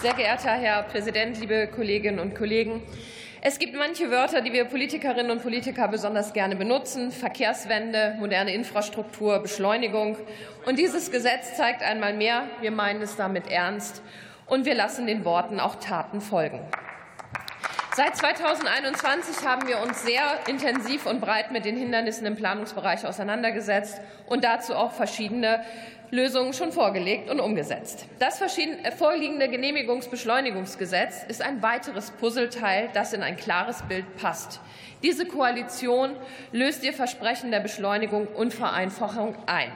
Sehr geehrter Herr Präsident, liebe Kolleginnen und Kollegen! Es gibt manche Wörter, die wir Politikerinnen und Politiker besonders gerne benutzen. Verkehrswende, moderne Infrastruktur, Beschleunigung. Und dieses Gesetz zeigt einmal mehr, wir meinen es damit ernst. Und wir lassen den Worten auch Taten folgen. Seit 2021 haben wir uns sehr intensiv und breit mit den Hindernissen im Planungsbereich auseinandergesetzt und dazu auch verschiedene Lösungen schon vorgelegt und umgesetzt. Das äh, vorliegende Genehmigungsbeschleunigungsgesetz ist ein weiteres Puzzleteil, das in ein klares Bild passt. Diese Koalition löst ihr Versprechen der Beschleunigung und Vereinfachung ein.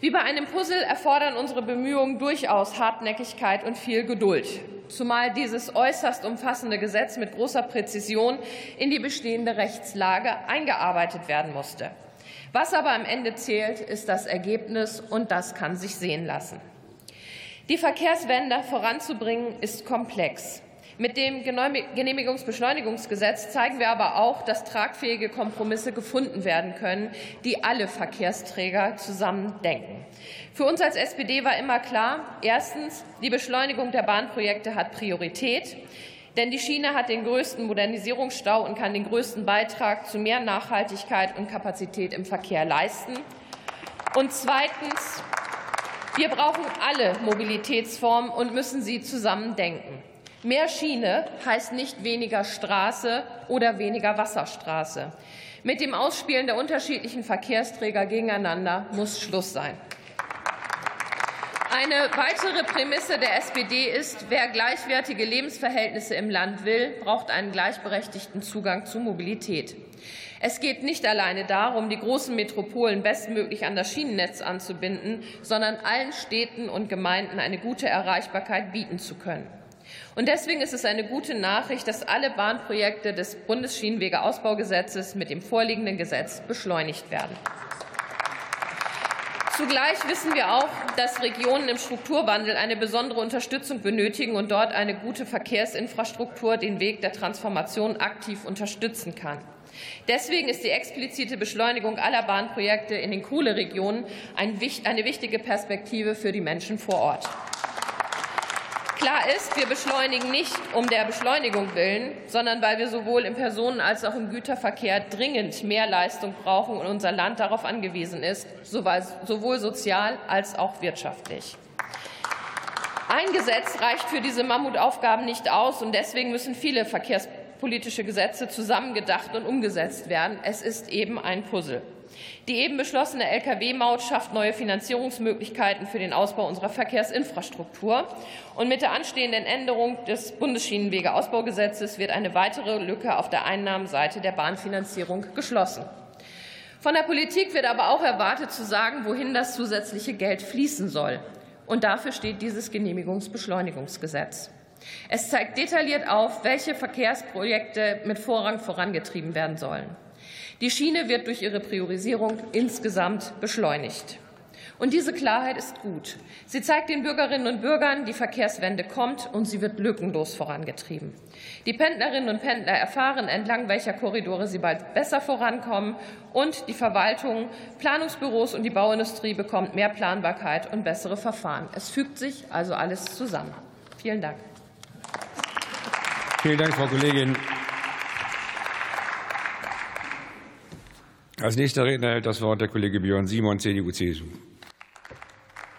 Wie bei einem Puzzle erfordern unsere Bemühungen durchaus Hartnäckigkeit und viel Geduld, zumal dieses äußerst umfassende Gesetz mit großer Präzision in die bestehende Rechtslage eingearbeitet werden musste. Was aber am Ende zählt, ist das Ergebnis, und das kann sich sehen lassen. Die Verkehrswende voranzubringen, ist komplex. Mit dem Genehmigungsbeschleunigungsgesetz zeigen wir aber auch, dass tragfähige Kompromisse gefunden werden können, die alle Verkehrsträger zusammen denken. Für uns als SPD war immer klar, erstens, die Beschleunigung der Bahnprojekte hat Priorität. Denn die Schiene hat den größten Modernisierungsstau und kann den größten Beitrag zu mehr Nachhaltigkeit und Kapazität im Verkehr leisten. Und zweitens, wir brauchen alle Mobilitätsformen und müssen sie zusammen denken. Mehr Schiene heißt nicht weniger Straße oder weniger Wasserstraße. Mit dem Ausspielen der unterschiedlichen Verkehrsträger gegeneinander muss Schluss sein. Eine weitere Prämisse der SPD ist, wer gleichwertige Lebensverhältnisse im Land will, braucht einen gleichberechtigten Zugang zu Mobilität. Es geht nicht alleine darum, die großen Metropolen bestmöglich an das Schienennetz anzubinden, sondern allen Städten und Gemeinden eine gute Erreichbarkeit bieten zu können. Und deswegen ist es eine gute Nachricht, dass alle Bahnprojekte des Bundesschienenwegeausbaugesetzes mit dem vorliegenden Gesetz beschleunigt werden. Zugleich wissen wir auch, dass Regionen im Strukturwandel eine besondere Unterstützung benötigen und dort eine gute Verkehrsinfrastruktur den Weg der Transformation aktiv unterstützen kann. Deswegen ist die explizite Beschleunigung aller Bahnprojekte in den Kohleregionen eine wichtige Perspektive für die Menschen vor Ort. Klar ist, wir beschleunigen nicht um der Beschleunigung willen, sondern weil wir sowohl im Personen- als auch im Güterverkehr dringend mehr Leistung brauchen und unser Land darauf angewiesen ist, sowohl sozial als auch wirtschaftlich. Ein Gesetz reicht für diese Mammutaufgaben nicht aus, und deswegen müssen viele verkehrspolitische Gesetze zusammengedacht und umgesetzt werden. Es ist eben ein Puzzle. Die eben beschlossene Lkw-Maut schafft neue Finanzierungsmöglichkeiten für den Ausbau unserer Verkehrsinfrastruktur. Und mit der anstehenden Änderung des Bundesschienenwegeausbaugesetzes wird eine weitere Lücke auf der Einnahmenseite der Bahnfinanzierung geschlossen. Von der Politik wird aber auch erwartet, zu sagen, wohin das zusätzliche Geld fließen soll. Und dafür steht dieses Genehmigungsbeschleunigungsgesetz. Es zeigt detailliert auf, welche Verkehrsprojekte mit Vorrang vorangetrieben werden sollen. Die Schiene wird durch ihre Priorisierung insgesamt beschleunigt. Und diese Klarheit ist gut. Sie zeigt den Bürgerinnen und Bürgern, die Verkehrswende kommt und sie wird lückenlos vorangetrieben. Die Pendlerinnen und Pendler erfahren, entlang welcher Korridore sie bald besser vorankommen. Und die Verwaltung, Planungsbüros und die Bauindustrie bekommt mehr Planbarkeit und bessere Verfahren. Es fügt sich also alles zusammen. Vielen Dank. Vielen Dank, Frau Kollegin. Als nächster Redner hält das Wort der Kollege Björn Simon, CDU-CSU.